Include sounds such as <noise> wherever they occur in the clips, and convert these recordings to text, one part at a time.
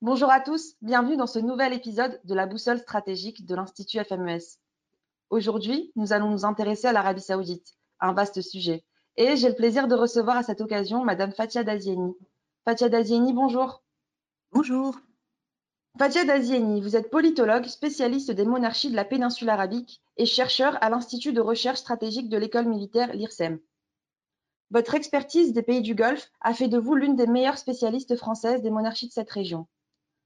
Bonjour à tous, bienvenue dans ce nouvel épisode de la boussole stratégique de l'Institut FMES. Aujourd'hui, nous allons nous intéresser à l'Arabie Saoudite, un vaste sujet. Et j'ai le plaisir de recevoir à cette occasion Madame Fatia Dazieni. Fatia Dazieni, bonjour. Bonjour. Fatia Dazieni, vous êtes politologue, spécialiste des monarchies de la péninsule arabique et chercheur à l'Institut de recherche stratégique de l'école militaire, l'IRSEM. Votre expertise des pays du Golfe a fait de vous l'une des meilleures spécialistes françaises des monarchies de cette région.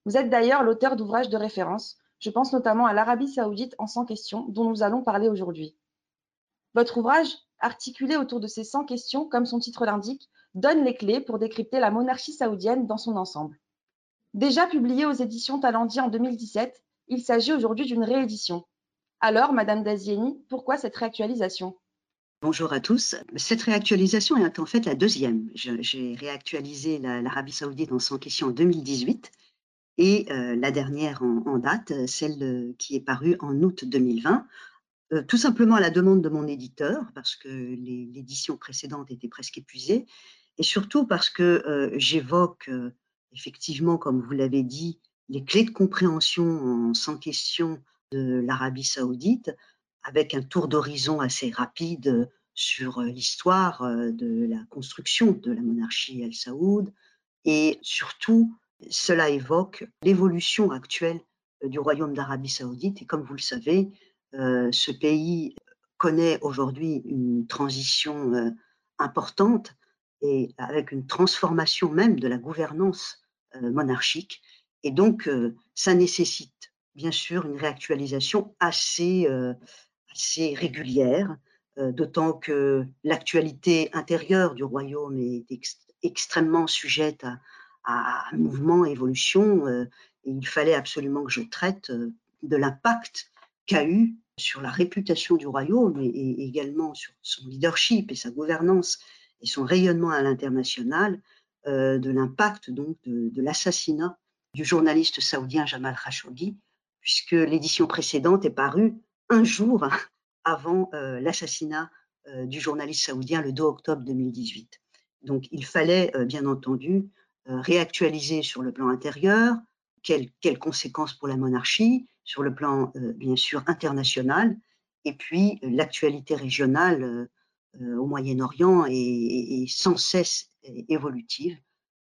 Vous êtes d'ailleurs l'auteur d'ouvrages de référence, je pense notamment à l'Arabie saoudite en 100 questions, dont nous allons parler aujourd'hui. Votre ouvrage, articulé autour de ces 100 questions, comme son titre l'indique, donne les clés pour décrypter la monarchie saoudienne dans son ensemble. Déjà publié aux éditions Talendier en 2017, il s'agit aujourd'hui d'une réédition. Alors, Madame Dazieni, pourquoi cette réactualisation? Bonjour à tous. Cette réactualisation est en fait la deuxième. J'ai réactualisé l'Arabie saoudite en 100 questions en 2018 et euh, la dernière en, date, celle euh, qui est parue en août 2020, euh, tout simplement à la demande de mon éditeur, parce que l'édition précédente était presque épuisée, et surtout parce que j'évoque effectivement, comme vous l'avez dit, les clés de compréhension en 100 questions de l'Arabie saoudite, avec un tour d'horizon assez rapide sur l'histoire de la construction de la monarchie El Saoud, et surtout cela évoque l'évolution actuelle euh, du Royaume d'Arabie saoudite. Et comme vous le savez, euh, ce pays connaît aujourd'hui une transition euh, importante et avec une transformation même de la gouvernance monarchique. Et donc, ça nécessite bien sûr une réactualisation assez, assez régulière, d'autant que l'actualité intérieure du royaume est extrêmement sujette à, à mouvement, évolution, euh, il fallait absolument que je traite euh, de l'impact qu'a eu sur la réputation du royaume et, également sur son leadership et sa gouvernance et son rayonnement à l'international, euh, de l'impact donc de, l'assassinat du journaliste saoudien Jamal Khashoggi, puisque l'édition précédente est parue un jour <laughs> avant l'assassinat du journaliste saoudien le 2 octobre 2018. Donc il fallait bien entendu euh, réactualiser sur le plan intérieur, quelles, conséquences pour la monarchie, sur le plan euh, bien sûr international, et puis euh, l'actualité régionale au Moyen-Orient est, sans cesse évolutive.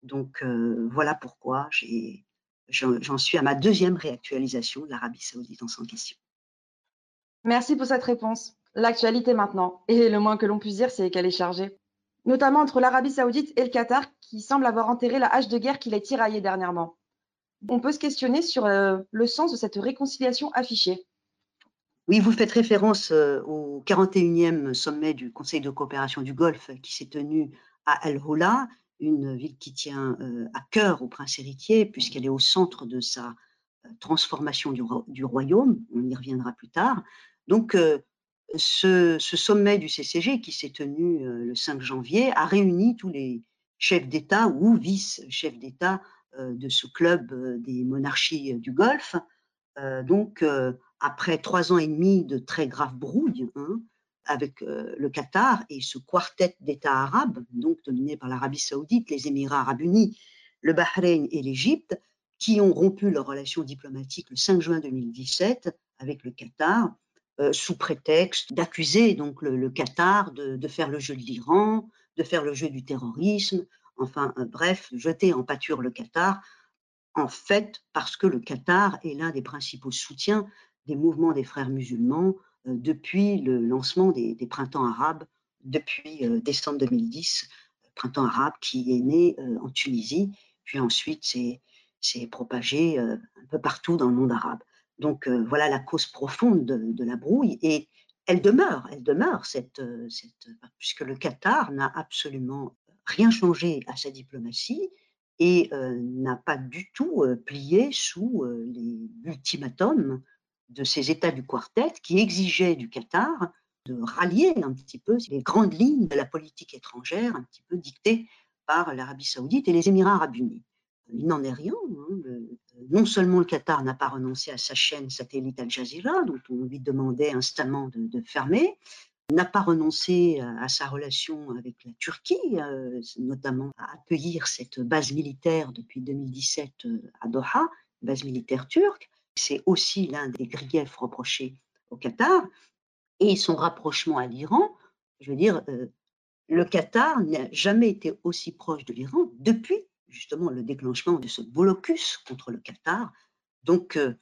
Donc voilà pourquoi j'en suis à ma deuxième réactualisation de l'Arabie saoudite en sans question. Merci pour cette réponse. L'actualité maintenant, et le moins que l'on puisse dire, c'est qu'elle est chargée notamment entre l'Arabie saoudite et le Qatar, qui semble avoir enterré la hache de guerre qui les tiraillé dernièrement. On peut se questionner sur euh, le sens de cette réconciliation affichée. Oui, vous faites référence euh, au 41e sommet du Conseil de coopération du Golfe qui s'est tenu à El Houla, une ville qui tient euh, à cœur au prince héritier, puisqu'elle est au centre de sa transformation du, du, royaume. On y reviendra plus tard. Donc, ce, sommet du CCG qui s'est tenu euh, le 5 janvier a réuni tous les chefs d'État ou vice-chefs d'État euh, de ce club euh, des monarchies du Golfe. donc, après trois ans et demi de très graves brouilles hein, avec le Qatar et ce quartet d'États arabes, donc dominé par l'Arabie saoudite, les Émirats arabes unis, le Bahreïn et l'Égypte, qui ont rompu leurs relations diplomatiques le 5 juin 2017 avec le Qatar, euh, sous prétexte d'accuser donc le, Qatar de, faire le jeu de l'Iran, de faire le jeu du terrorisme, enfin euh, bref, jeter en pâture le Qatar, en fait parce que le Qatar est l'un des principaux soutiens des mouvements des frères musulmans euh, depuis le lancement des, printemps arabes, depuis décembre 2010, printemps arabe qui est né en Tunisie, puis ensuite s'est propagé un peu partout dans le monde arabe. Donc euh, voilà la cause profonde de, la brouille et elle demeure, elle demeure, cette, euh, puisque le Qatar n'a absolument rien changé à sa diplomatie et euh, n'a pas du tout plié sous les ultimatums de ces États du quartet qui exigeaient du Qatar de rallier un petit peu les grandes lignes de la politique étrangère, un petit peu dictées par l'Arabie saoudite et les Émirats arabes unis il n'en est rien. Hein, non seulement le Qatar n'a pas renoncé à sa chaîne satellite Al Jazeera, dont on lui demandait instamment de, fermer, n'a pas renoncé à sa relation avec la Turquie, notamment à accueillir cette base militaire depuis 2017 à Doha, base militaire turque. C'est aussi l'un des griefs reprochés au Qatar. Et son rapprochement à l'Iran, je veux dire, le Qatar n'a jamais été aussi proche de l'Iran depuis justement le déclenchement de ce blocus contre le Qatar. Donc, euh,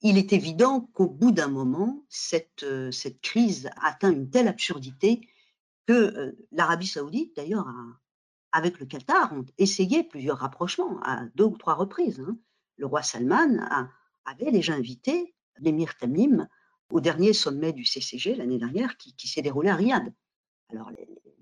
il est évident qu'au bout d'un moment, cette, euh, cette crise atteint une telle absurdité que euh, l'Arabie saoudite, d'ailleurs, avec le Qatar, ont essayé plusieurs rapprochements à deux ou trois reprises. Hein. Le roi Salman avait déjà invité l'émir Tamim au dernier sommet du CCG l'année dernière qui, qui s'est déroulé à Riyad. Alors,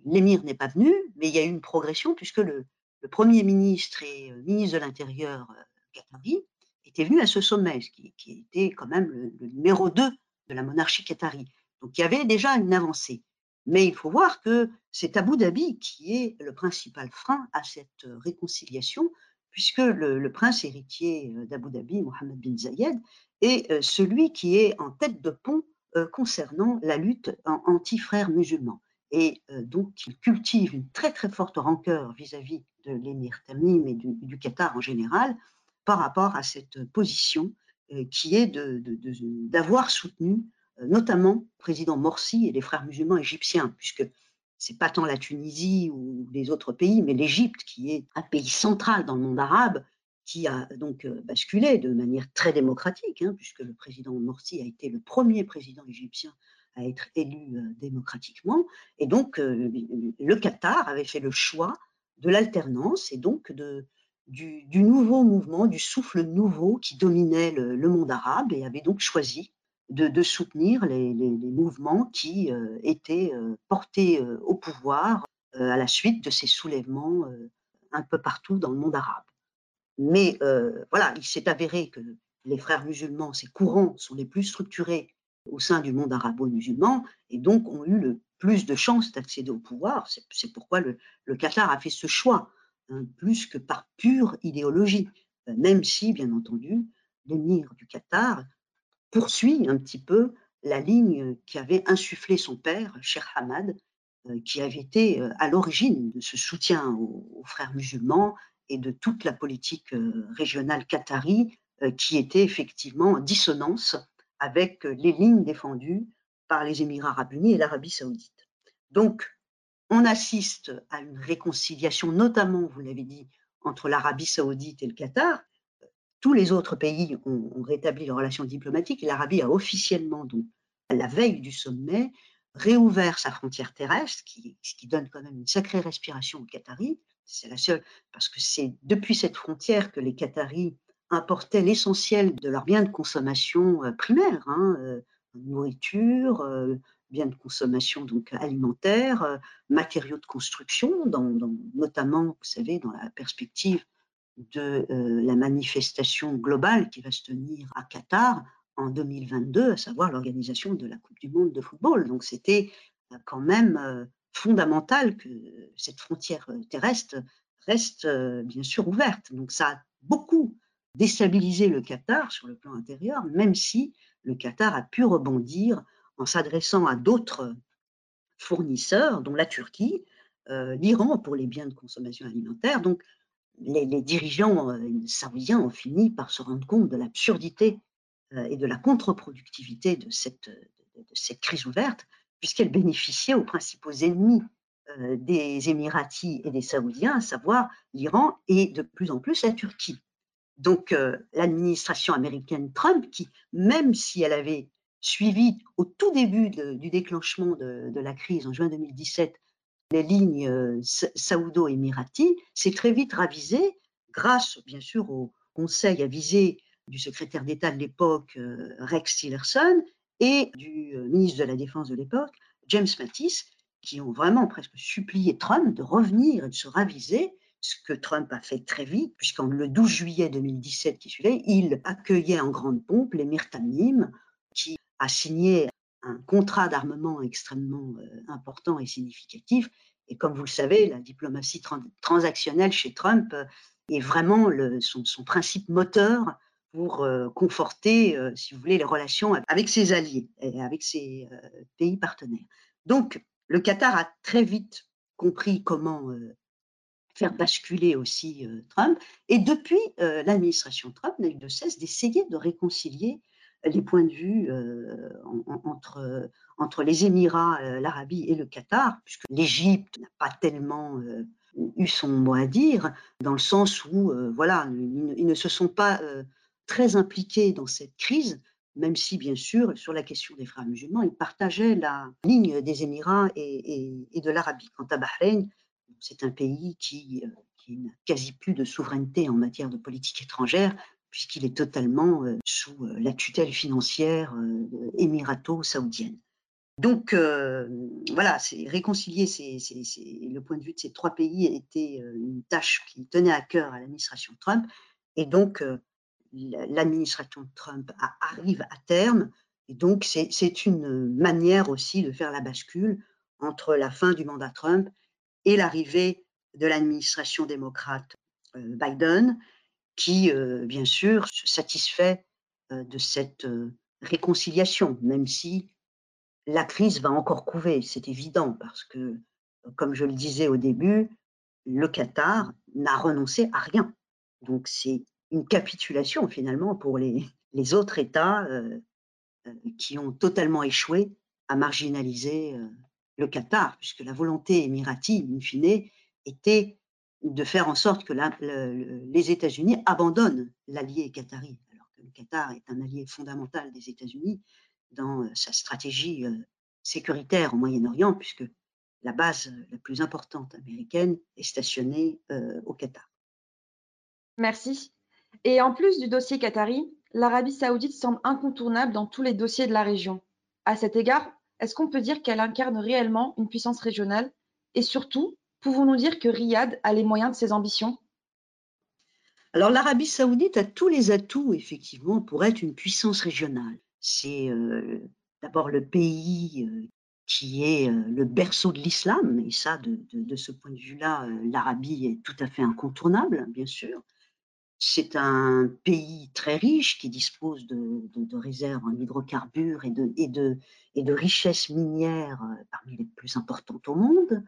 l'émir n'est pas venu, mais il y a eu une progression puisque le, Premier ministre et le ministre de l'Intérieur euh, qatari étaient venus à ce sommet, qui, qui était quand même le, numéro 2 de la monarchie qatari. Donc il y avait déjà une avancée. Mais il faut voir que c'est Abu Dhabi qui est le principal frein à cette réconciliation, puisque le, prince héritier euh, d'Abu Dhabi, Mohammed bin Zayed, est euh, celui qui est en tête de pont concernant la lutte anti-frères musulmans et euh, donc il cultive une très très forte rancœur vis-à-vis de l'émir Tamim et du, Qatar en général par rapport à cette position euh, qui est d'avoir soutenu euh, notamment le président Morsi et les frères musulmans égyptiens, puisque c'est pas tant la Tunisie ou les autres pays, mais l'Égypte qui est un pays central dans le monde arabe, qui a donc basculé de manière très démocratique, hein, puisque le président Morsi a été le premier président égyptien à être élu euh, démocratiquement. Et donc, euh, le Qatar avait fait le choix de l'alternance et donc de, du, nouveau mouvement, du souffle nouveau qui dominait le, monde arabe et avait donc choisi de, soutenir les, mouvements qui euh, étaient portés au pouvoir à la suite de ces soulèvements un peu partout dans le monde arabe. Mais voilà, il s'est avéré que les frères musulmans, ces courants, sont les plus structurés au sein du monde arabo-musulman et donc ont eu le plus de chances d'accéder au pouvoir. C'est pourquoi le, Qatar a fait ce choix, hein, plus que par pure idéologie, euh, même si, bien entendu, l'émir du Qatar poursuit un petit peu la ligne qui avait insufflé son père, Sheikh Hamad, euh, qui avait été euh, à l'origine de ce soutien aux, frères musulmans et de toute la politique régionale qatari qui était effectivement en dissonance avec euh, les lignes défendues par les Émirats arabes unis et l'Arabie saoudite. Donc, on assiste à une réconciliation, notamment, vous l'avez dit, entre l'Arabie saoudite et le Qatar. Tous les autres pays ont, rétabli leurs relations diplomatiques et l'Arabie a officiellement, donc, à la veille du sommet, réouvert sa frontière terrestre, ce qui donne quand même une sacrée respiration aux Qataris. C'est la seule, parce que c'est depuis cette frontière que les Qataris importaient l'essentiel de leurs biens de consommation euh, primaires, hein, euh, nourriture, euh, biens de consommation donc alimentaire, matériaux de construction, notamment, vous savez, dans la perspective de la manifestation globale qui va se tenir à Qatar en 2022, à savoir l'organisation de la Coupe du Monde de football. Donc c'était quand même fondamental que cette frontière terrestre reste bien sûr ouverte. Donc ça a beaucoup déstabiliser le Qatar sur le plan intérieur, même si le Qatar a pu rebondir en s'adressant à d'autres fournisseurs, dont la Turquie, euh, l'Iran pour les biens de consommation alimentaire. Donc, les, dirigeants euh, saoudiens ont fini par se rendre compte de l'absurdité euh, et de la contre-productivité de cette, de cette crise ouverte, puisqu'elle bénéficiait aux principaux ennemis des Émiratis et des Saoudiens, à savoir l'Iran et de plus en plus la Turquie. Donc euh, l'administration américaine Trump, qui, même si elle avait suivi au tout début du déclenchement de, la crise en juin 2017 les lignes euh, saoudo-émiraties, s'est très vite ravisée grâce bien sûr au conseil avisé du secrétaire d'État de l'époque euh, Rex Tillerson et du ministre de la Défense de l'époque James Mattis, qui ont vraiment presque supplié Trump de revenir et de se raviser ce que Trump a fait très vite, puisqu'en le 12 juillet 2017 qui suivait, il accueillait en grande pompe l'émir Tamim, qui a signé un contrat d'armement extrêmement euh, important et significatif. Et comme vous le savez, la diplomatie transactionnelle chez Trump euh, est vraiment son, principe moteur pour euh, conforter, si vous voulez, les relations avec ses alliés et avec ses pays partenaires. Donc, le Qatar a très vite compris comment faire basculer aussi Trump. Et depuis, l'administration Trump n'a eu de cesse d'essayer de réconcilier les points de vue entre, entre les Émirats, l'Arabie et le Qatar, puisque l'Égypte n'a pas tellement eu son mot à dire, dans le sens où, voilà, ils, ne se sont pas très impliqués dans cette crise, même si, bien sûr, sur la question des frères musulmans, ils partageaient la ligne des Émirats et, de l'Arabie. Quant à Bahreïn, c'est un pays qui, euh, qui n'a quasi plus de souveraineté en matière de politique étrangère, puisqu'il est totalement euh, sous euh, la tutelle financière émirato-saoudienne. Donc voilà, réconcilier le point de vue de ces trois pays était une tâche qui tenait à cœur à l'administration Trump. Et donc l'administration Trump arrive à terme. Et donc, c'est une manière aussi de faire la bascule entre la fin du mandat Trump et l'arrivée de l'administration démocrate euh, Biden, qui, euh, bien sûr, se satisfait euh, de cette réconciliation, même si la crise va encore couver, c'est évident, parce que, comme je le disais au début, le Qatar n'a renoncé à rien. Donc c'est une capitulation finalement pour les, autres États qui ont totalement échoué à marginaliser le Qatar, puisque la volonté émirati, in fine, était de faire en sorte que les États-Unis abandonnent l'allié qatari, alors que le Qatar est un allié fondamental des États-Unis dans sa stratégie sécuritaire au Moyen-Orient, puisque la base la plus importante américaine est stationnée au Qatar. Merci. Et en plus du dossier qatari, l'Arabie saoudite semble incontournable dans tous les dossiers de la région. À cet égard, est-ce qu'on peut dire qu'elle incarne réellement une puissance régionale? Et surtout, pouvons-nous dire que Riyad a les moyens de ses ambitions? Alors l'Arabie saoudite a tous les atouts, effectivement, pour être une puissance régionale. C'est euh, d'abord le pays euh, qui est euh, le berceau de l'islam, et ça, de, de ce point de vue-là, l'Arabie est tout à fait incontournable, bien sûr. C'est un pays très riche qui dispose de, réserves en hydrocarbures et de, richesses minières euh, parmi les plus importantes au monde.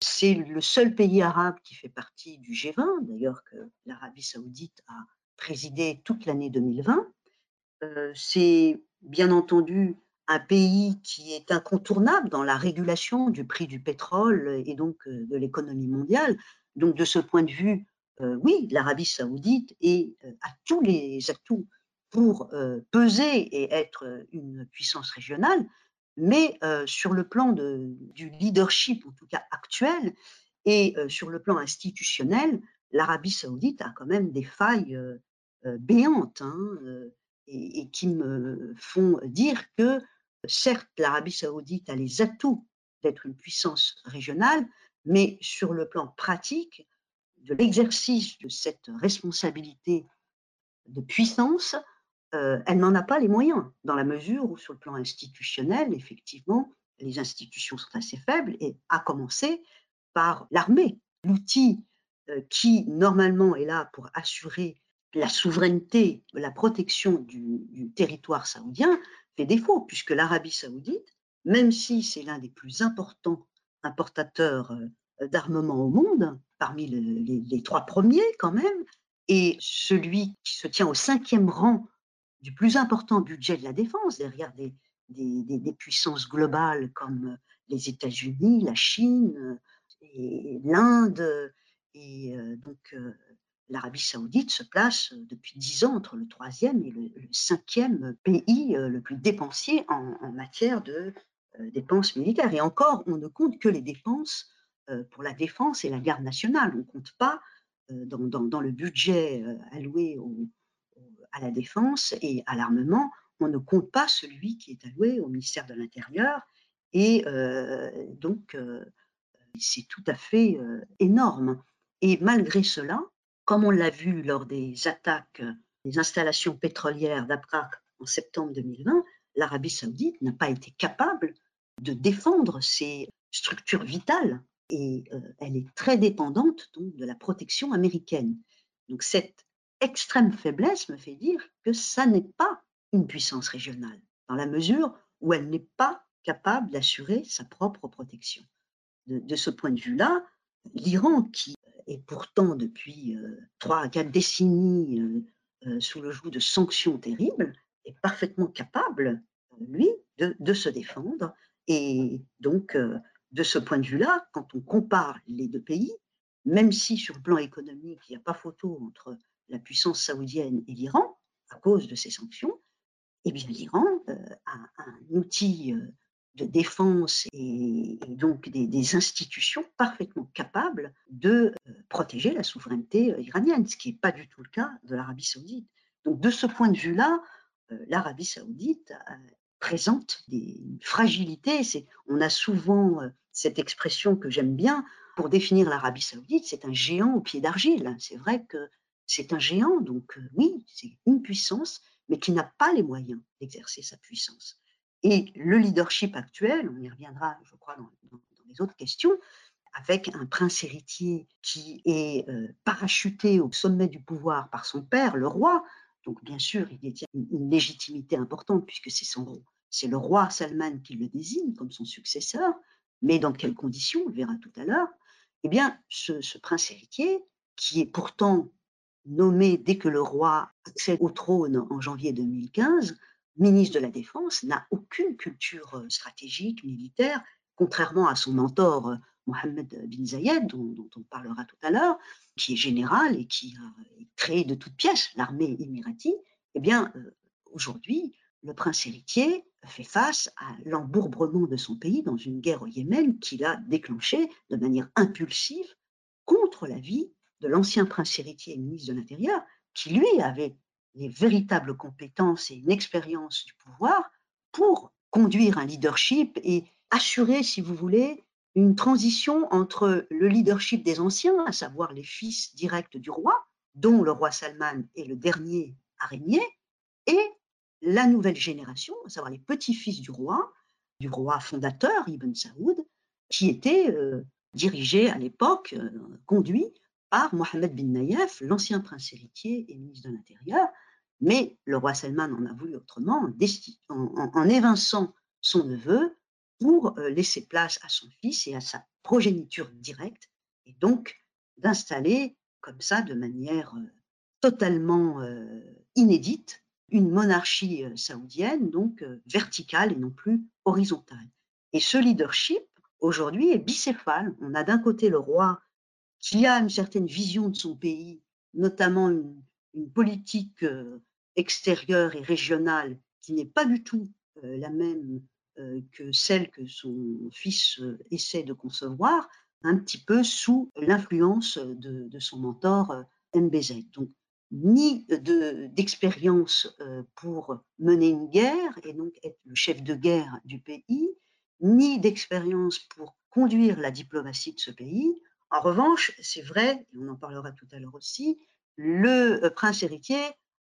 C'est le seul pays arabe qui fait partie du G20, d'ailleurs que l'Arabie saoudite a présidé toute l'année 2020. Euh, c'est bien entendu un pays qui est incontournable dans la régulation du prix du pétrole et donc euh, de l'économie mondiale. Donc de ce point de vue, oui, l'Arabie saoudite euh, a tous les atouts pour euh, peser et être une puissance régionale, mais sur le plan du leadership, en tout cas actuel, et sur le plan institutionnel, l'Arabie saoudite a quand même des failles béantes hein, et, qui me font dire que, certes, l'Arabie saoudite a les atouts d'être une puissance régionale, mais sur le plan pratique, de l'exercice de cette responsabilité de puissance, euh, elle n'en a pas les moyens, dans la mesure où sur le plan institutionnel, effectivement, les institutions sont assez faibles, et à commencer par l'armée, l'outil euh, qui normalement est là pour assurer la souveraineté, la protection du, territoire saoudien, fait défaut, puisque l'Arabie saoudite, même si c'est l'un des plus importants importateurs euh, d'armement au monde, parmi les, trois premiers quand même, et celui qui se tient au cinquième rang du plus important budget de la défense, derrière des, puissances globales comme les États-Unis, la Chine, l'Inde, et euh, donc euh, l'Arabie saoudite se place depuis dix ans entre le troisième et le, cinquième pays euh, le plus dépensier en, matière de dépenses militaires. Et encore, on ne compte que les dépenses euh, pour la défense et la garde nationale. On ne compte pas euh, dans, le budget euh, alloué à la défense et à l'armement, on ne compte pas celui qui est alloué au ministère de l'Intérieur. Et donc, c'est tout à fait énorme. Et malgré cela, comme on l'a vu lors des attaques des installations pétrolières d'Abrak en septembre 2020, l'Arabie saoudite n'a pas été capable de défendre ses structures vitales et euh, elle est très dépendante donc, de la protection américaine. Donc cette extrême faiblesse me fait dire que ça n'est pas une puissance régionale, dans la mesure où elle n'est pas capable d'assurer sa propre protection. De, ce point de vue-là, l'Iran, qui est pourtant depuis trois à quatre décennies sous le joug de sanctions terribles, est parfaitement capable, lui, de, se défendre. Et donc, de ce point de vue-là, quand on compare les deux pays, même si sur le plan économique, il n'y a pas photo entre la puissance saoudienne et l'Iran, à cause de ces sanctions, eh bien l'Iran euh, a un outil euh, de défense et, donc des, institutions parfaitement capables de euh, protéger la souveraineté iranienne, ce qui n'est pas du tout le cas de l'Arabie saoudite. Donc de ce point de vue-là, l'Arabie saoudite présente des fragilités. On a souvent cette expression que j'aime bien pour définir l'Arabie saoudite, c'est un géant au pied d'argile. C'est vrai que c'est un géant, donc oui, c'est une puissance, mais qui n'a pas les moyens d'exercer sa puissance. Et le leadership actuel, on y reviendra, je crois, dans, les autres questions, avec un prince héritier qui est parachuté au sommet du pouvoir par son père, le roi, donc bien sûr, il détient une, légitimité importante puisque c'est son c'est le roi Salman qui le désigne comme son successeur, mais dans quelles conditions, on le verra tout à l'heure, eh bien, ce, ce, prince héritier, qui est pourtant nommé dès que le roi accède au trône en janvier 2015, ministre de la Défense, n'a aucune culture euh, stratégique, militaire, contrairement à son mentor euh, Mohamed bin Zayed, dont, on parlera tout à l'heure, qui est général et qui a créé de toutes pièces l'armée émiratie. Eh bien, euh, aujourd'hui, le prince héritier fait face à l'embourbrement de son pays dans une guerre au Yémen qu'il a déclenchée de manière impulsive contre la vie de l'ancien prince héritier et ministre de l'Intérieur, qui lui avait les véritables compétences et une expérience du pouvoir pour conduire un leadership et assurer, si vous voulez, une transition entre le leadership des anciens, à savoir les fils directs du roi, dont le roi Salman est le dernier à régner, et la nouvelle génération, à savoir les petits-fils du roi, du roi fondateur Ibn Saoud, qui était euh, dirigé à l'époque, euh, conduit par Mohamed bin Nayef, l'ancien prince héritier et ministre de l'Intérieur, mais le roi Salman en a voulu autrement, en, évinçant son neveu pour euh, laisser place à son fils et à sa progéniture directe, et donc d'installer comme ça, de manière euh, totalement euh, inédite, une monarchie saoudienne, donc verticale et non plus horizontale. Et ce leadership, aujourd'hui, est bicéphale. On a d'un côté le roi qui a une certaine vision de son pays, notamment une, politique euh, extérieure et régionale qui n'est pas du tout la même que celle que son fils essaie de concevoir, un petit peu sous l'influence de, son mentor MBZ. Donc, ni d'expérience pour mener une guerre et donc être le chef de guerre du pays, ni d'expérience pour conduire la diplomatie de ce pays, en revanche, c'est vrai, et on en parlera tout à l'heure aussi, le euh, prince héritier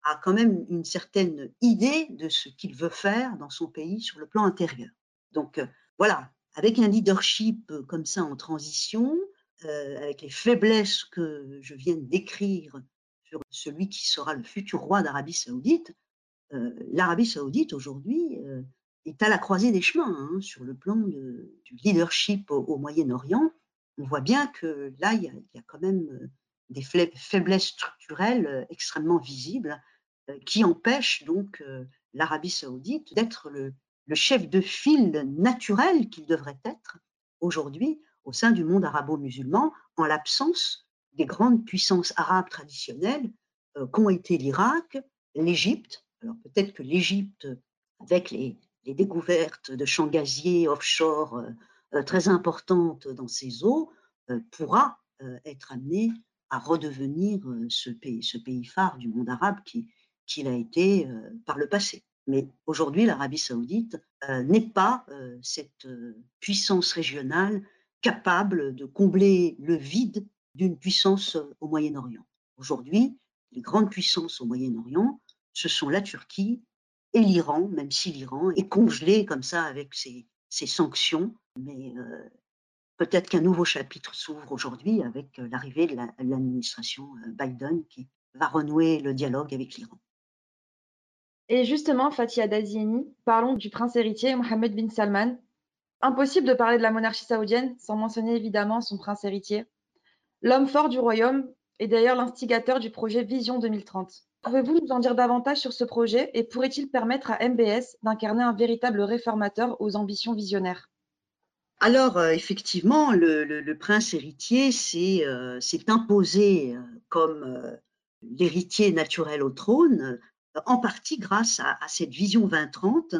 a quand même une certaine idée de ce qu'il veut faire dans son pays sur le plan intérieur. Donc euh, voilà, avec un leadership euh, comme ça en transition, avec les faiblesses que je viens décrire sur celui qui sera le futur roi d'Arabie saoudite, l'Arabie saoudite aujourd'hui est à la croisée des chemins hein, sur le plan du leadership au Moyen-Orient on voit bien que là, il y a, quand même euh, des faiblesses structurelles euh, extrêmement visibles euh, qui empêchent donc l'Arabie saoudite d'être le, chef de file naturel qu'il devrait être aujourd'hui au sein du monde arabo-musulman en l'absence des grandes puissances arabes traditionnelles qu'ont été l'Irak, l'Égypte. Alors peut-être que l'Égypte, avec les, découvertes de champs gaziers offshore euh, très importante dans ces eaux euh, pourra euh, être amenée à redevenir ce pays, ce pays phare du monde arabe qu'il a été par le passé. Mais aujourd'hui, l'Arabie saoudite n'est pas cette puissance régionale capable de combler le vide d'une puissance au Moyen-Orient. Aujourd'hui, les grandes puissances au Moyen-Orient, ce sont la Turquie et l'Iran, même si l'Iran est congelé comme ça avec ses, sanctions mais euh, peut-être qu'un nouveau chapitre s'ouvre aujourd'hui avec euh, l'arrivée de l'administration euh, Biden qui va renouer le dialogue avec l'Iran. Et justement, Fatia Dazieni, parlons du prince héritier Mohammed bin Salman. Impossible de parler de la monarchie saoudienne sans mentionner évidemment son prince héritier. L'homme fort du royaume est d'ailleurs l'instigateur du projet Vision 2030. Pouvez-vous nous en dire davantage sur ce projet et pourrait-il permettre à MBS d'incarner un véritable réformateur aux ambitions visionnaires? Alors, euh, effectivement, le, prince héritier s'est euh, imposé euh, comme l'héritier naturel au trône en partie grâce à, cette vision 2030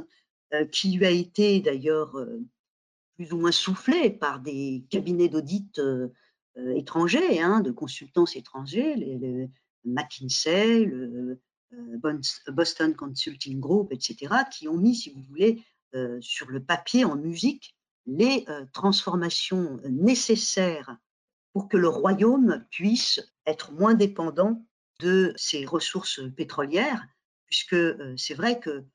euh, qui lui a été d'ailleurs plus ou moins soufflée par des cabinets d'audit étrangers, hein, de consultants étrangers, les, McKinsey, le Boston Consulting Group, etc., qui ont mis, si vous voulez, sur le papier en musique les transformations nécessaires pour que le royaume puisse être moins dépendant de ses ressources pétrolières puisque euh, c'est vrai que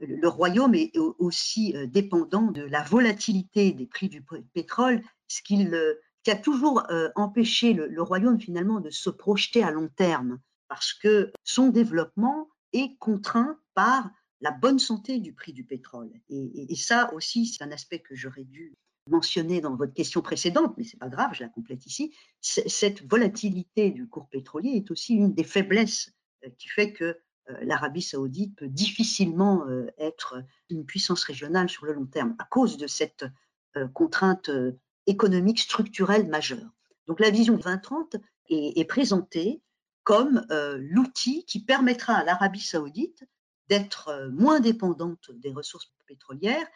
le royaume est aussi euh, dépendant de la volatilité des prix du pétrole, ce euh, qui a toujours empêché le, royaume finalement de se projeter à long terme, parce que son développement est contraint par la bonne santé du prix du pétrole. Et, ça aussi, c'est un aspect que j'aurais dû mentionner dans votre question précédente, mais c'est pas grave, je la complète ici. Cette volatilité du cours pétrolier est aussi une des faiblesses qui fait que euh, l'Arabie saoudite peut difficilement euh, être une puissance régionale sur le long terme à cause de cette euh, contrainte économique structurelle majeure. Donc la vision 2030 est, est présentée comme l'outil qui permettra à l'Arabie saoudite d'être moins dépendante des ressources pétrolières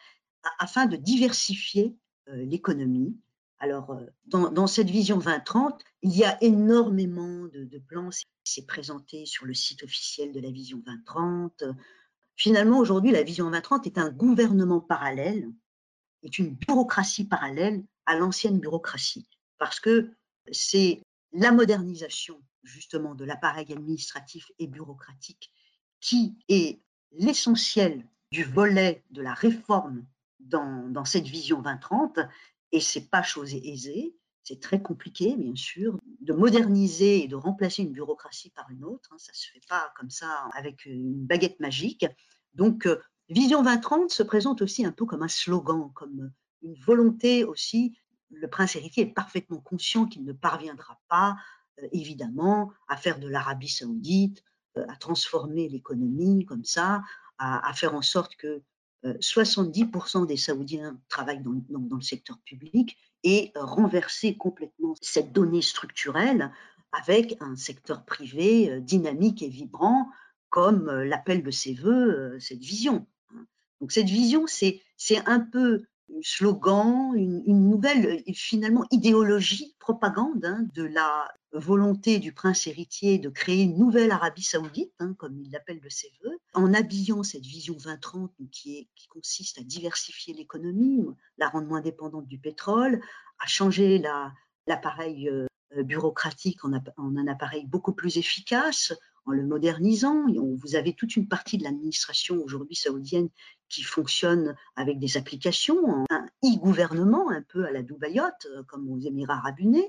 afin de diversifier l'économie alors, euh, dans, cette vision 2030, il y a énormément de, plans. C'est présenté sur le site officiel de la vision 2030. Finalement, aujourd'hui, la vision 2030 est un gouvernement parallèle, est une bureaucratie parallèle à l'ancienne bureaucratie, parce que c'est la modernisation justement de l'appareil administratif et bureaucratique qui est l'essentiel du volet de la réforme dans, cette vision 2030 et c'est pas chose aisée. C'est très compliqué, bien sûr, de moderniser et de remplacer une bureaucratie par une autre. Hein. ça ne se fait pas comme ça avec une baguette magique. Donc, euh, Vision 2030 se présente aussi un peu comme un slogan, comme une volonté aussi. Le prince héritier est parfaitement conscient qu'il ne parviendra pas, euh, évidemment, à faire de l'Arabie saoudite, à transformer l'économie comme ça, à, faire en sorte que 70% des Saoudiens travaillent dans, le secteur public et euh, renverser complètement cette donnée structurelle avec un secteur privé euh, dynamique et vibrant comme euh, l'appelle de ses voeux cette vision. Donc cette vision, c'est un peu slogan, une, nouvelle finalement idéologie, propagande hein, de la volonté du prince héritier de créer une nouvelle Arabie saoudite, hein, comme il l'appelle de ses voeux, en habillant cette vision 2030 qui, qui consiste à diversifier l'économie, la rendre moins dépendante du pétrole, à changer l'appareil euh, bureaucratique en, en, un appareil beaucoup plus efficace, en le modernisant. Vous avez toute une partie de l'administration aujourd'hui saoudienne qui fonctionne avec des applications, un e-gouvernement un peu à la Dubaïote, euh, comme aux Émirats arabes unis,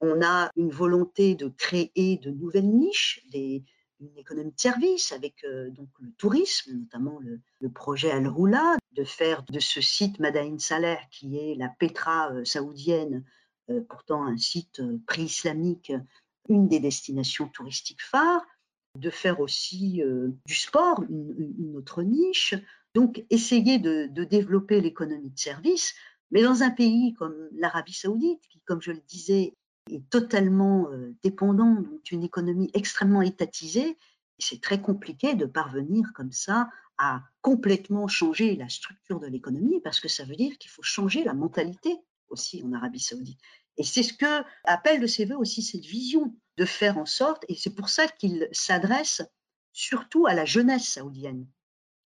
on a une volonté de créer de nouvelles niches, une économie de service avec euh, donc le tourisme, notamment le, projet Al Roula, de faire de ce site Madain Saleh, qui est la Petra euh, saoudienne, pourtant un site pré-islamique, une des destinations touristiques phares, de faire aussi du sport, une, autre niche. Donc, essayer de, de développer l'économie de service, mais dans un pays comme l'Arabie saoudite, qui, comme je le disais, est totalement euh, dépendant d'une économie extrêmement étatisée. C'est très compliqué de parvenir comme ça à complètement changer la structure de l'économie parce que ça veut dire qu'il faut changer la mentalité aussi en Arabie saoudite. Et c'est ce que appelle de ses voeux aussi cette vision de faire en sorte, et c'est pour ça qu'il s'adresse surtout à la jeunesse saoudienne,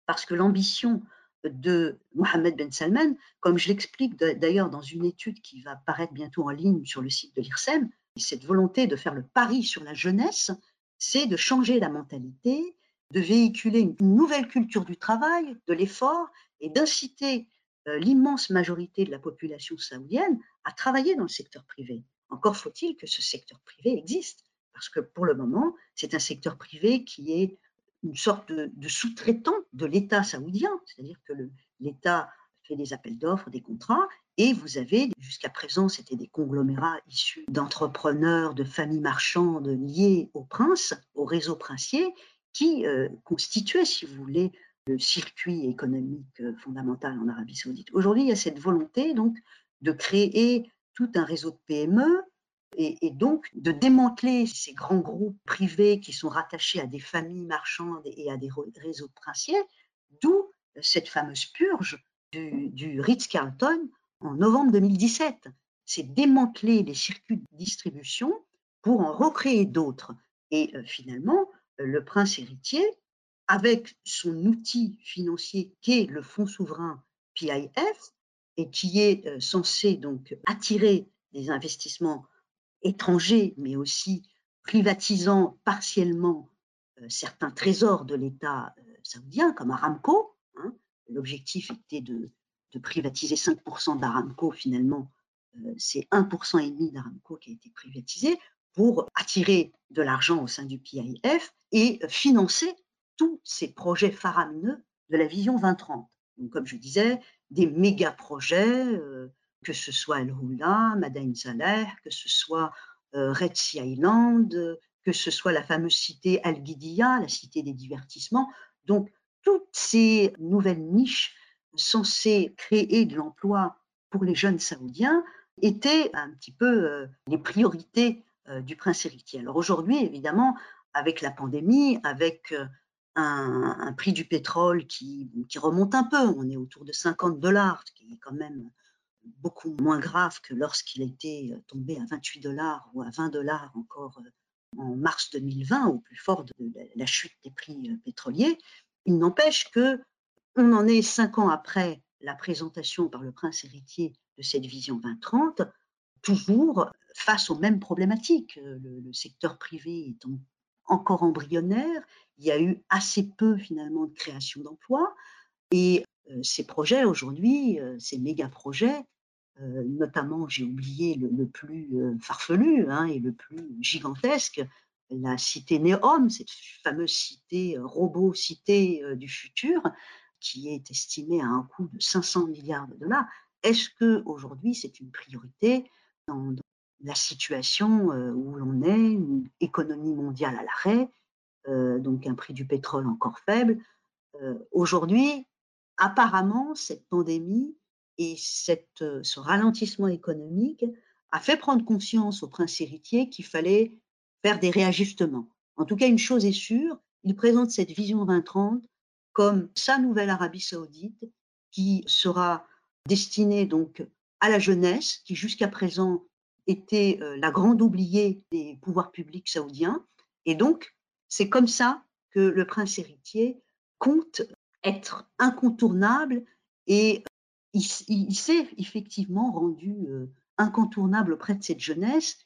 parce que l'ambition de Mohamed Ben Salman, comme je l'explique d'ailleurs dans une étude qui va paraître bientôt en ligne sur le site de l'IRSEM, cette volonté de faire le pari sur la jeunesse, c'est de changer la mentalité, de véhiculer une nouvelle culture du travail, de l'effort et d'inciter l'immense majorité de la population saoudienne à travailler dans le secteur privé. Encore faut-il que ce secteur privé existe, parce que pour le moment, c'est un secteur privé qui est une sorte de, sous-traitant de l'État saoudien, c'est-à-dire que l'État fait des appels d'offres, des contrats, et vous avez, jusqu'à présent, c'était des conglomérats issus d'entrepreneurs, de familles marchandes liées au prince, au réseau princier, qui euh, constituaient, si vous voulez, le circuit économique euh, fondamental en Arabie saoudite. Aujourd'hui, il y a cette volonté donc de créer tout un réseau de PME et, donc de démanteler ces grands groupes privés qui sont rattachés à des familles marchandes et à des réseaux princiers, d'où cette fameuse purge du, Ritz-Carlton en novembre 2017. C'est démanteler les circuits de distribution pour en recréer d'autres. Et euh, finalement, le prince héritier, avec son outil financier qui est le fonds souverain PIF, et qui est euh, censé donc attirer des investissements étrangers, mais aussi privatisant partiellement euh, certains trésors de l'État euh, saoudien, comme Aramco. Hein. L'objectif était de, privatiser 5% d'Aramco, finalement, c'est 1% et demi d'Aramco qui a été privatisé pour attirer de l'argent au sein du PIF et financer tous ces projets faramineux de la vision 2030. Donc, comme je disais, des méga projets, euh, que ce soit El Hula, Madain Saleh, que ce soit euh, Red Sea Island, que ce soit la fameuse cité Al Ghidia, la cité des divertissements. Donc, toutes ces nouvelles niches censées créer de l'emploi pour les jeunes saoudiens étaient un petit peu euh, les priorités du prince héritier. Alors aujourd'hui, évidemment, avec la pandémie, avec un, prix du pétrole qui, remonte un peu. On est autour de 50 dollars, ce qui est quand même beaucoup moins grave que lorsqu'il était tombé à 28 dollars ou à 20 dollars encore euh, en mars 2020, au plus fort de la chute des prix euh, pétroliers. Il n'empêche que on en est cinq ans après la présentation par le prince héritier de cette vision 2030, toujours face aux mêmes problématiques. Le, le secteur privé étant encore embryonnaire, il y a eu assez peu finalement de création d'emplois. Et euh, ces projets aujourd'hui, euh, ces méga projets, euh, notamment j'ai oublié le, plus farfelu hein, et le plus gigantesque, la cité Néom, cette fameuse cité robot cité du futur, qui est estimée à un coût de 500 milliards de dollars. Est-ce que aujourd'hui c'est une priorité dans, la situation où l'on est, une économie mondiale à l'arrêt, donc un prix du pétrole encore faible. Euh, aujourd'hui, apparemment, cette pandémie et euh, ce ralentissement économique a fait prendre conscience au prince héritier qu'il fallait faire des réajustements. En tout cas, une chose est sûre, il présente cette vision 2030 comme sa nouvelle Arabie saoudite qui sera destinée donc à la jeunesse, qui jusqu'à présent était la grande oubliée des pouvoirs publics saoudiens. Et donc, c'est comme ça que le prince héritier compte être incontournable et il, s'est effectivement rendu euh, incontournable auprès de cette jeunesse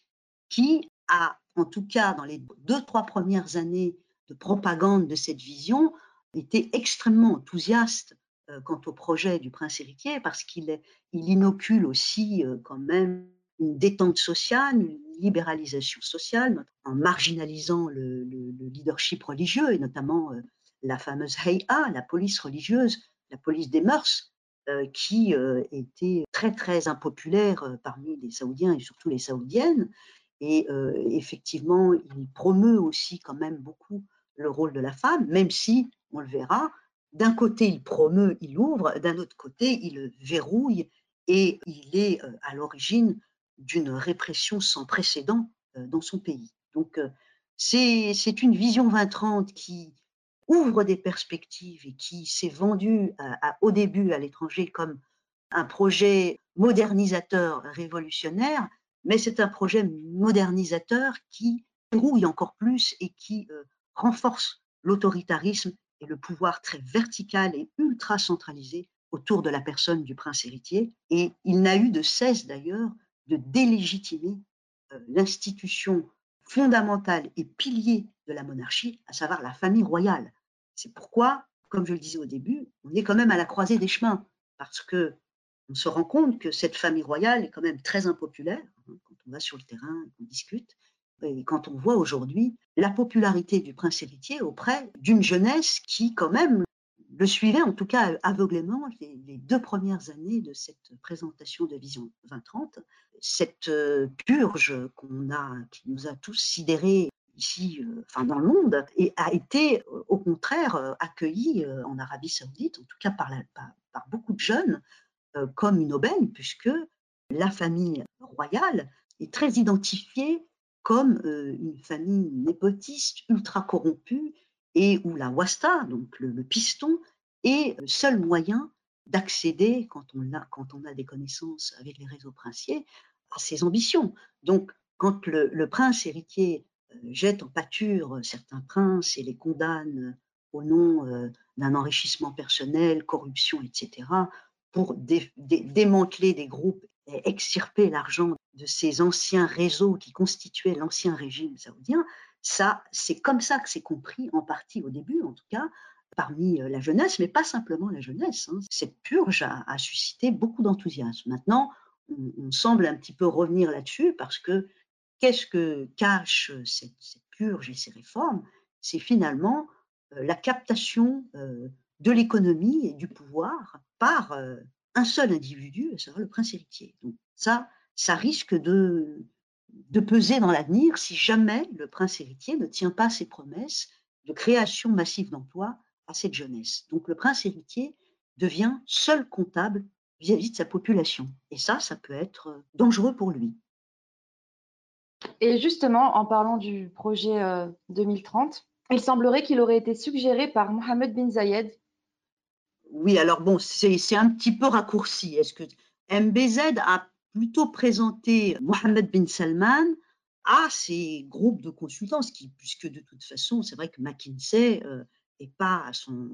qui a, en tout cas dans les deux, trois premières années de propagande de cette vision, été extrêmement enthousiaste euh, quant au projet du prince héritier parce qu'il il inocule aussi euh, quand même une détente sociale, une libéralisation sociale, en marginalisant le, leadership religieux et notamment euh, la fameuse Hay'a, la police religieuse, la police des mœurs, euh, qui euh, était très très impopulaire parmi les Saoudiens et surtout les Saoudiennes. Et effectivement, il promeut aussi quand même beaucoup le rôle de la femme, même si, on le verra, d'un côté il promeut, il ouvre, d'un autre côté il verrouille et il est à l'origine d'une répression sans précédent euh, dans son pays. Donc, euh, c'est une vision 2030 qui ouvre des perspectives et qui s'est vendue au début à l'étranger comme un projet modernisateur, révolutionnaire, mais c'est un projet modernisateur qui rouille encore plus et qui euh, renforce l'autoritarisme et le pouvoir très vertical et ultra centralisé autour de la personne du prince héritier. Et il n'a eu de cesse d'ailleurs de délégitimer euh, l'institution fondamentale et pilier de la monarchie, à savoir la famille royale. C'est pourquoi, comme je le disais au début, on est quand même à la croisée des chemins, parce que on se rend compte que cette famille royale est quand même très impopulaire hein, quand on va sur le terrain qu'on discute. Et quand on voit aujourd'hui la popularité du prince héritier auprès d'une jeunesse qui, quand même, le suivait en tout cas aveuglément les, deux premières années de cette présentation de Vision 2030. Cette euh, purge qu'on a, qui nous a tous sidérés ici, euh, enfin dans le monde, et a été au contraire accueillie en Arabie Saoudite, en tout cas par, par beaucoup de jeunes, comme une aubaine, puisque la famille royale est très identifiée comme euh, une famille népotiste, ultra corrompue, et où la wasta, donc le, piston, est le seul moyen d'accéder, quand, on a, quand on a des connaissances avec les réseaux princiers, à ses ambitions. Donc, quand le, prince héritier euh, jette en pâture certains princes et les condamne au nom euh, d'un enrichissement personnel, corruption, etc., pour démanteler des groupes et extirper l'argent de ces anciens réseaux qui constituaient l'ancien régime saoudien, ça, c'est comme ça que c'est compris en partie au début, en tout cas, parmi euh, la jeunesse, mais pas simplement la jeunesse. Hein. Cette purge a, suscité beaucoup d'enthousiasme. Maintenant, on, semble un petit peu revenir là-dessus parce que qu'est-ce que cache euh, cette, purge et ces réformes? C'est finalement euh, la captation de l'économie et du pouvoir par un seul individu, à savoir le prince héritier. Donc ça, ça risque de, de peser dans l'avenir si jamais le prince héritier ne tient pas ses promesses de création massive d'emplois à cette jeunesse. Donc le prince héritier devient seul comptable vis-à-vis de sa population. Et ça, ça peut être dangereux pour lui. Et justement, en parlant du projet 2030, euh, il semblerait qu'il aurait été suggéré par Mohamed bin Zayed. Oui, alors bon, c'est un petit peu raccourci. Est-ce que MBZ a plutôt présenter Mohamed bin Salman à ces groupes de consultants, puisque de toute façon, c'est vrai que McKinsey n'est euh, pas à son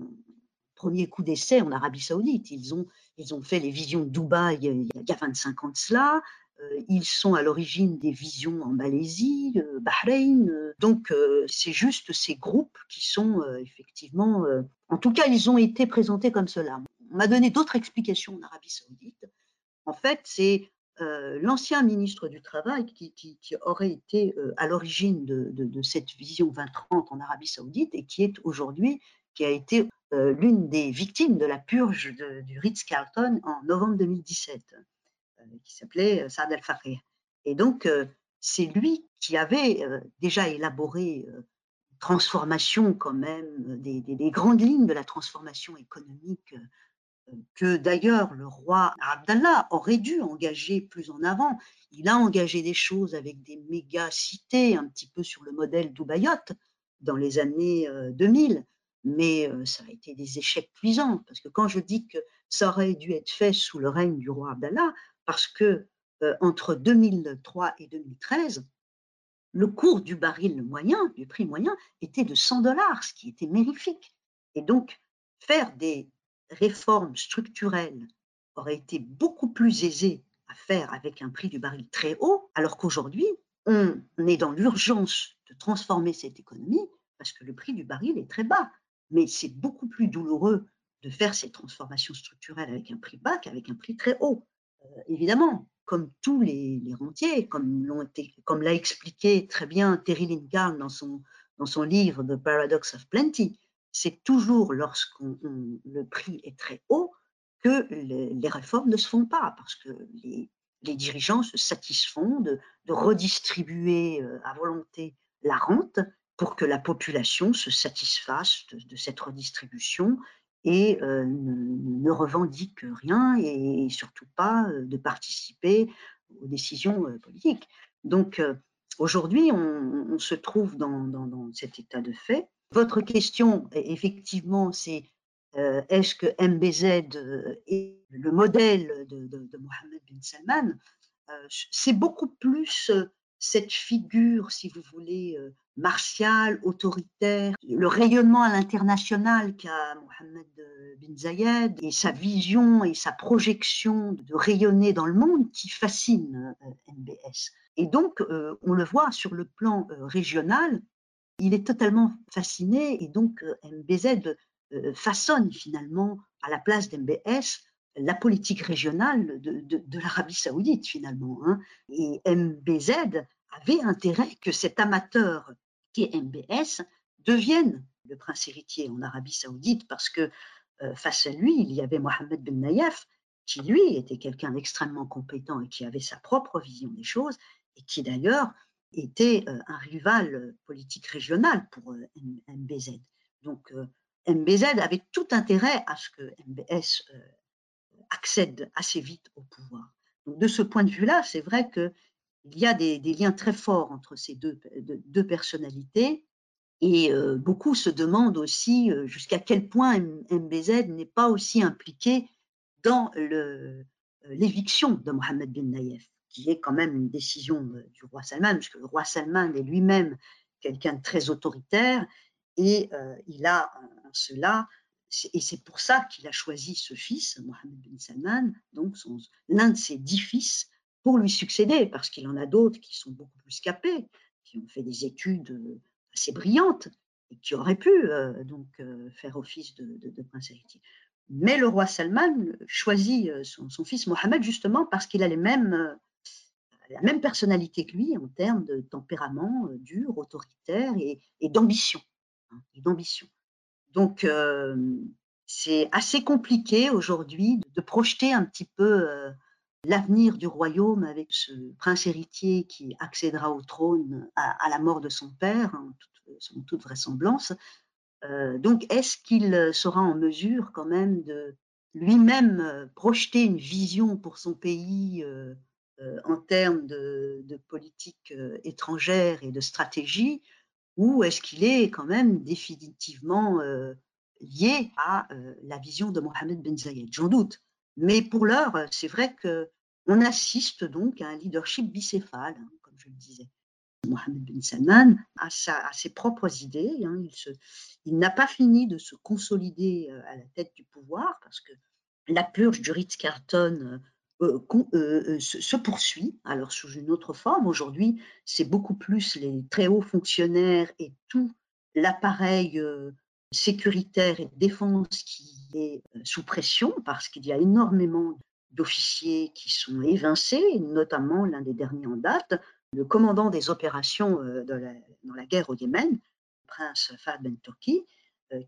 premier coup d'essai en Arabie Saoudite. Ils ont, ils ont fait les visions de Dubaï il y a 25 ans de cela. Euh, ils sont à l'origine des visions en Malaisie, euh, Bahreïn. donc, c'est juste ces groupes qui sont effectivement, en tout cas, ils ont été présentés comme cela. On m'a donné d'autres explications en Arabie Saoudite. En fait, c'est euh, l'ancien ministre du Travail, qui, aurait été euh, à l'origine de, cette vision 2030 en Arabie Saoudite et qui est aujourd'hui, qui a été euh, l'une des victimes de la purge du Ritz-Carlton en novembre 2017, qui s'appelait Saad al-Faqih. Et donc, c'est lui qui avait déjà élaboré transformation quand même, des, grandes lignes de la transformation économique que d'ailleurs le roi Abdallah aurait dû engager plus en avant. Il a engagé des choses avec des méga cités, un petit peu sur le modèle d'Ubayot dans les années 2000, euh, mais euh, ça a été des échecs cuisants. Parce que quand je dis que ça aurait dû être fait sous le règne du roi Abdallah, parce que euh, entre 2003 et 2013, le cours du baril moyen, du prix moyen, était de 100 dollars, ce qui était mérifique. Et donc, faire des réformes structurelles aurait été beaucoup plus aisée à faire avec un prix du baril très haut, alors qu'aujourd'hui, on est dans l'urgence de transformer cette économie parce que le prix du baril est très bas. Mais c'est beaucoup plus douloureux de faire ces transformations structurelles avec un prix bas qu'avec un prix très haut. Euh, évidemment, comme tous les, rentiers, comme l'a expliqué très bien Terry Lincoln dans son, dans son livre The Paradox of Plenty, c'est toujours lorsque le prix est très haut que les, réformes ne se font pas, parce que les, dirigeants se satisfont de, redistribuer euh, à volonté la rente pour que la population se satisfasse de, cette redistribution et euh, ne, revendique rien et, surtout pas euh, de participer aux décisions politiques. Donc aujourd'hui, on, se trouve dans cet état de fait votre question, effectivement, c'est euh, est-ce que MBZ euh, est le modèle de, Mohamed bin Salman euh, C'est beaucoup plus cette figure, si vous voulez, martiale, autoritaire, le rayonnement à l'international qu'a Mohamed bin Zayed et sa vision et sa projection de rayonner dans le monde qui fascine MBS. Et donc, on le voit sur le plan régional, il est totalement fasciné et donc euh, MBZ euh, façonne finalement à la place d'MBS la politique régionale de, l'Arabie saoudite finalement. Hein. Et MBZ avait intérêt que cet amateur qui est MBS devienne le prince héritier en Arabie saoudite parce que euh, face à lui, il y avait Mohamed Ben Nayef, qui lui était quelqu'un d'extrêmement compétent et qui avait sa propre vision des choses, et qui d'ailleurs était euh, un rival politique régional pour euh, MBZ. Donc MBZ avait tout intérêt à ce que MBS accède assez vite au pouvoir. Donc, de ce point de vue-là, c'est vrai qu'il y a des, liens très forts entre ces deux, deux personnalités et beaucoup se demandent aussi jusqu'à quel point MBZ n'est pas aussi impliqué dans l'éviction de Mohamed bin Nayef, qui est quand même une décision du roi Salman, puisque le roi Salman est lui-même quelqu'un de très autoritaire, et il a cela, et c'est pour ça qu'il a choisi ce fils, Mohamed bin Salman, donc l'un de ses dix fils, pour lui succéder, parce qu'il en a d'autres qui sont beaucoup plus capés, qui ont fait des études assez brillante et qui aurait pu euh, donc euh, faire office de, prince héritier. Mais le roi Salman choisit euh, son, fils Mohammed justement parce qu'il a les mêmes, la même personnalité que lui en termes de tempérament dur, autoritaire et, d'ambition. Hein, d'ambition. Donc c'est assez compliqué aujourd'hui de, projeter un petit peu l'avenir du royaume avec ce prince héritier qui accédera au trône à, la mort de son père, en toute, vraisemblance. Euh, donc, est-ce qu'il sera en mesure quand même de lui-même euh, projeter une vision pour son pays euh, en termes de, politique étrangère et de stratégie, ou est-ce qu'il est quand même définitivement lié à la vision de Mohamed Ben Zayed? J'en doute. Mais pour l'heure, c'est vrai qu'on assiste donc à un leadership bicéphale, hein, comme je le disais. Mohamed bin Salman a, ses propres idées. Hein, il, n'a pas fini de se consolider euh, à la tête du pouvoir parce que la purge du Ritz-Carlton euh, euh, se, poursuit, alors sous une autre forme. Aujourd'hui, c'est beaucoup plus les très hauts fonctionnaires et tout l'appareil sécuritaire et de défense qui est sous pression parce qu'il y a énormément d'officiers qui sont évincés, notamment l'un des derniers en date, le commandant des opérations dans la guerre au Yémen, le prince Fahd Ben Turki,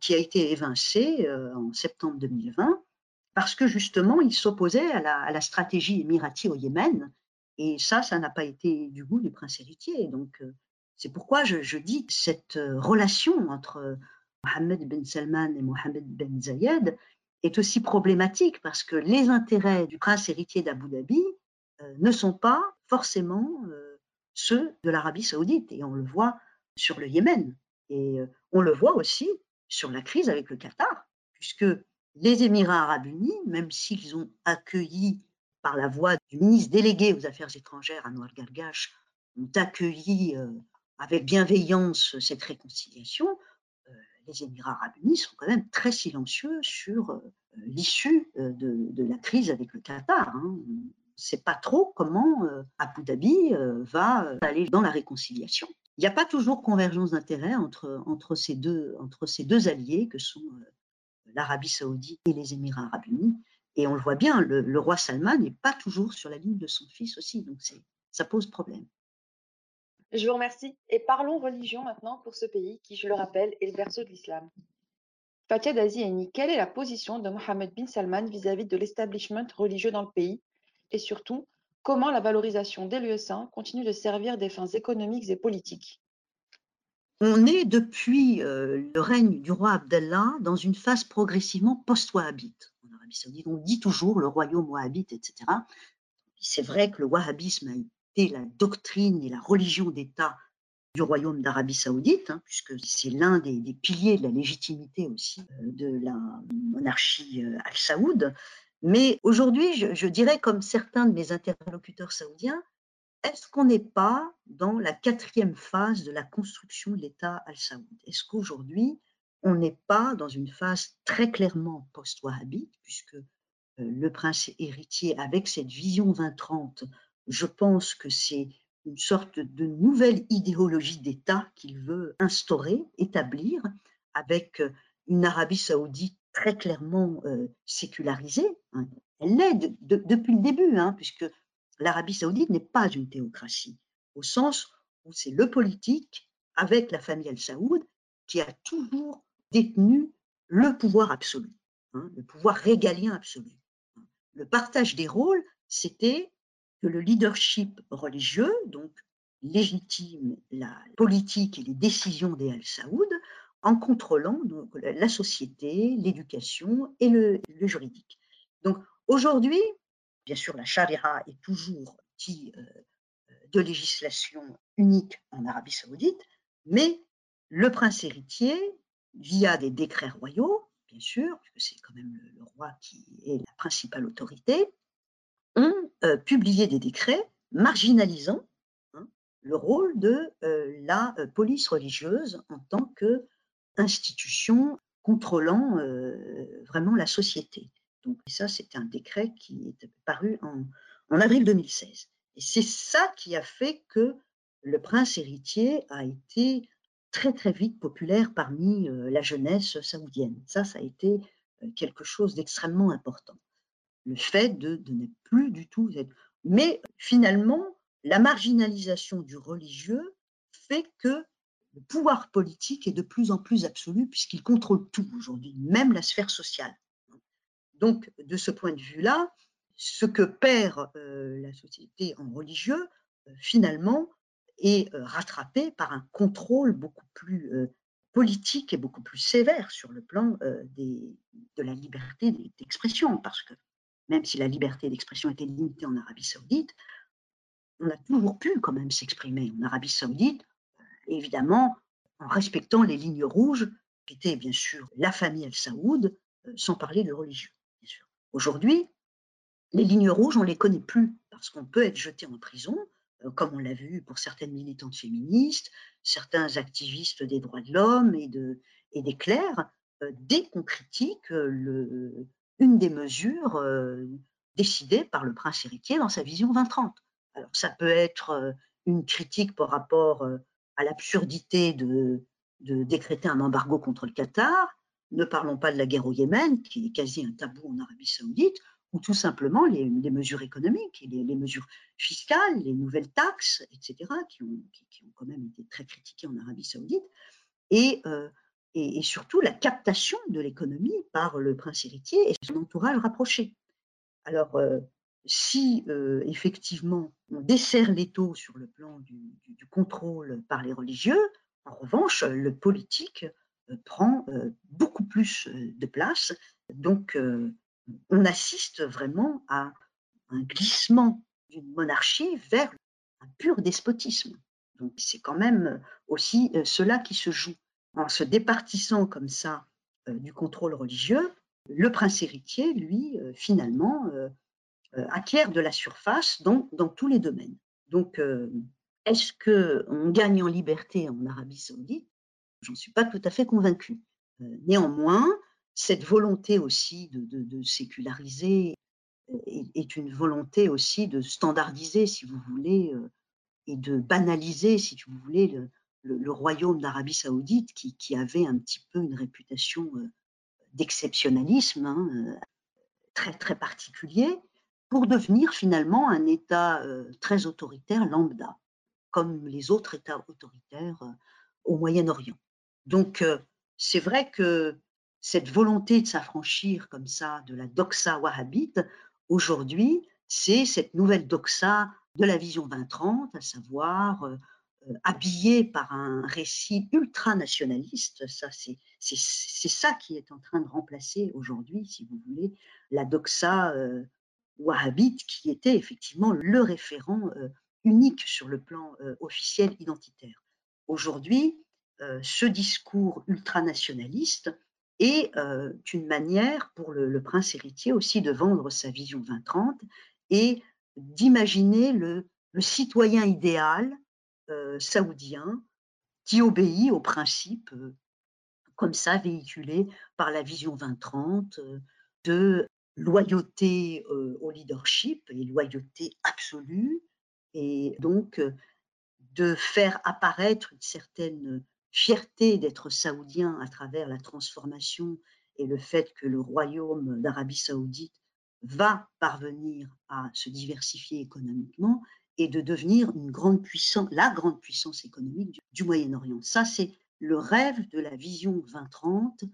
qui a été évincé en septembre 2020 parce que justement il s'opposait à la, stratégie émirati au Yémen et ça, ça n'a pas été du goût du prince héritier. Donc c'est pourquoi je, je, dis cette relation entre Mohammed Ben Salman et Mohammed Ben Zayed est aussi problématique parce que les intérêts du prince héritier d'Abu Dhabi euh, ne sont pas forcément euh, ceux de l'Arabie saoudite. Et on le voit sur le Yémen. Et euh, on le voit aussi sur la crise avec le Qatar, puisque les Émirats arabes unis, même s'ils ont accueilli par la voix du ministre délégué aux Affaires étrangères, Anwar Gargash, ont accueilli avec bienveillance cette réconciliation, les Émirats arabes unis sont quand même très silencieux sur euh, l'issue euh, de, la crise avec le Qatar. Hein. On ne sait pas trop comment euh, Abu Dhabi va aller dans la réconciliation. Il n'y a pas toujours convergence d'intérêts entre, entre ces deux alliés que sont l'Arabie saoudite et les Émirats arabes unis. Et on le voit bien, le, roi Salman n'est pas toujours sur la ligne de son fils aussi, donc ça pose problème. Je vous remercie. Et parlons religion maintenant pour ce pays qui, je le rappelle, est le berceau de l'islam. Fatia Daziani, quelle est la position de Mohammed bin Salman vis-à-vis de l'establishment religieux dans le pays? Et surtout, comment la valorisation des lieux saints continue de servir des fins économiques et politiques? On est depuis euh, le règne du roi Abdallah dans une phase progressivement post-wahhabite. En Arabie Saoudite, on dit toujours le royaume wahhabite, etc. C'est vrai que le wahhabisme a la doctrine et la religion d'État du royaume d'Arabie saoudite, hein, puisque c'est l'un des, piliers de la légitimité aussi euh, de la monarchie euh, al-Saoud. Mais aujourd'hui, je, dirais, comme certains de mes interlocuteurs saoudiens, est-ce qu'on n'est pas dans la quatrième phase de la construction de l'État al-Saoud Est-ce qu'aujourd'hui, on n'est pas dans une phase très clairement post-wahhabite, puisque euh, le prince héritier, avec cette vision 2030, je pense que c'est une sorte de nouvelle idéologie d'État qu'il veut instaurer, établir, avec euh, une Arabie saoudite très clairement euh, sécularisée. Hein. Elle l'est depuis le début, hein, puisque l'Arabie saoudite n'est pas une théocratie. au sens où c'est le politique, avec la famille El Saoud, qui a toujours détenu le pouvoir absolu, hein, le pouvoir régalien absolu. Le partage des rôles, c'était que le leadership religieux, donc légitime la politique et les décisions des Al Saoud, en contrôlant la société, l'éducation et le, juridique. Donc aujourd'hui, bien sûr, la charia est toujours outil euh, de législation unique en Arabie saoudite, mais le prince héritier, via des décrets royaux, bien sûr, puisque c'est quand même le, roi qui est la principale autorité, ont euh, publié des décrets marginalisant hein, le rôle de euh, la police religieuse en tant que institution contrôlant euh, vraiment la société. Donc ça, c'est un décret qui est paru en, avril 2016. Et c'est ça qui a fait que le prince héritier a été très très vite populaire parmi euh, la jeunesse saoudienne. Ça, ça a été euh, quelque chose d'extrêmement important. Le fait de ne plus du tout être... Mais finalement, la marginalisation du religieux fait que le pouvoir politique est de plus en plus absolu puisqu'il contrôle tout aujourd'hui, même la sphère sociale. Donc, de ce point de vue-là, ce que perd euh, la société en religieux, euh, finalement, est euh, rattrapé par un contrôle beaucoup plus politique et beaucoup plus sévère sur le plan de la liberté d'expression, parce que même si la liberté d'expression était limitée en Arabie saoudite, on a toujours pu quand même s'exprimer en Arabie saoudite évidemment en respectant les lignes rouges, qui étaient bien sûr la famille El Saoud, euh, sans parler de religieux. Aujourd'hui, les lignes rouges, on ne les connaît plus, parce qu'on peut être jeté en prison, euh, comme on l'a vu pour certaines militantes féministes, certains activistes des droits de l'homme et, de, et des clercs, euh, dès qu'on critique le, une des mesures décidées par le prince héritier dans sa vision 2030. Alors ça peut être une critique par rapport à l'absurdité de, décréter un embargo contre le Qatar, ne parlons pas de la guerre au Yémen, qui est quasi un tabou en Arabie saoudite, ou tout simplement les, mesures économiques, les, les, mesures fiscales, les nouvelles taxes, etc., qui ont, quand même été très critiquées en Arabie saoudite, euh, et, surtout la captation de l'économie par le prince héritier et son entourage rapproché. Alors, euh, si euh, effectivement on dessert l'étau sur le plan du, contrôle par les religieux, en revanche, le politique prend euh, beaucoup plus de place. Donc, on assiste vraiment à un glissement d'une monarchie vers un pur despotisme. Donc, c'est quand même aussi cela qui se joue. En se départissant comme ça du contrôle religieux, le prince héritier, lui, finalement, euh, acquiert de la surface dans, dans tous les domaines. Donc, euh, est-ce qu'on gagne en liberté en Arabie saoudite? J'en suis pas tout à fait convaincue. Euh, néanmoins, cette volonté aussi de, séculariser est, une volonté aussi de standardiser, si vous voulez, et de banaliser, si vous voulez, le, royaume d'Arabie saoudite qui, avait un petit peu une réputation d'exceptionnalisme hein, très, très particulier pour devenir finalement un État euh, très autoritaire lambda, comme les autres États autoritaires euh, au Moyen-Orient. Donc, euh, c'est vrai que cette volonté de s'affranchir comme ça de la doxa wahhabite, aujourd'hui, c'est cette nouvelle doxa de la vision 2030, à savoir habillée par un récit ultranationaliste. Ça, c'est, ça qui est en train de remplacer aujourd'hui, si vous voulez, la doxa wahhabite qui était effectivement le référent euh, unique sur le plan euh, officiel identitaire. Aujourd'hui, euh, ce discours ultranationaliste est une manière pour le, prince héritier aussi de vendre sa vision 2030 et d'imaginer le, citoyen idéal saoudien qui obéit aux principes comme ça véhiculés par la vision 2030 de loyauté au leadership et loyauté absolue, et donc de faire apparaître une certaine fierté d'être saoudien à travers la transformation et le fait que le royaume d'Arabie saoudite va parvenir à se diversifier économiquement et de devenir une grande puissance, la grande puissance économique du, Moyen-Orient. Ça, c'est le rêve de la vision 2030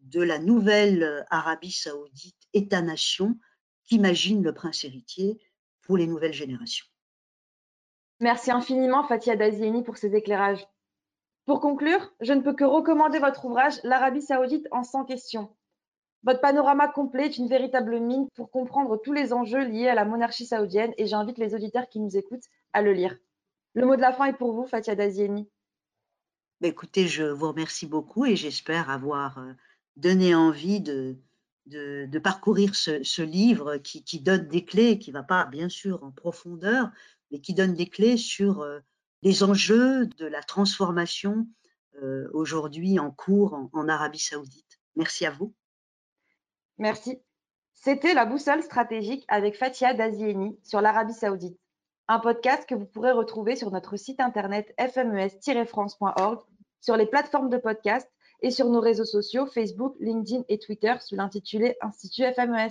de la nouvelle Arabie saoudite, État-nation, qu'imagine le prince héritier pour les nouvelles générations. Merci infiniment, Fatia Dazieni, pour ces éclairages. Pour conclure, je ne peux que recommander votre ouvrage L'Arabie saoudite en 100 questions. Votre panorama complet est une véritable mine pour comprendre tous les enjeux liés à la monarchie saoudienne et j'invite les auditeurs qui nous écoutent à le lire. Le mot de la fin est pour vous, Fatia Dazieni. Bah, écoutez, je vous remercie beaucoup et j'espère avoir euh, donné envie de, parcourir ce, livre qui, donne des clés, qui ne va pas bien sûr en profondeur, mais qui donne des clés sur euh, les enjeux de la transformation euh, aujourd'hui en cours en, Arabie saoudite. Merci à vous. Merci. C'était la boussole stratégique avec Fatia Dazieni sur l'Arabie saoudite, un podcast que vous pourrez retrouver sur notre site internet fmes-france.org, sur les plateformes de podcast et sur nos réseaux sociaux Facebook, LinkedIn et Twitter sous l'intitulé Institut FMES.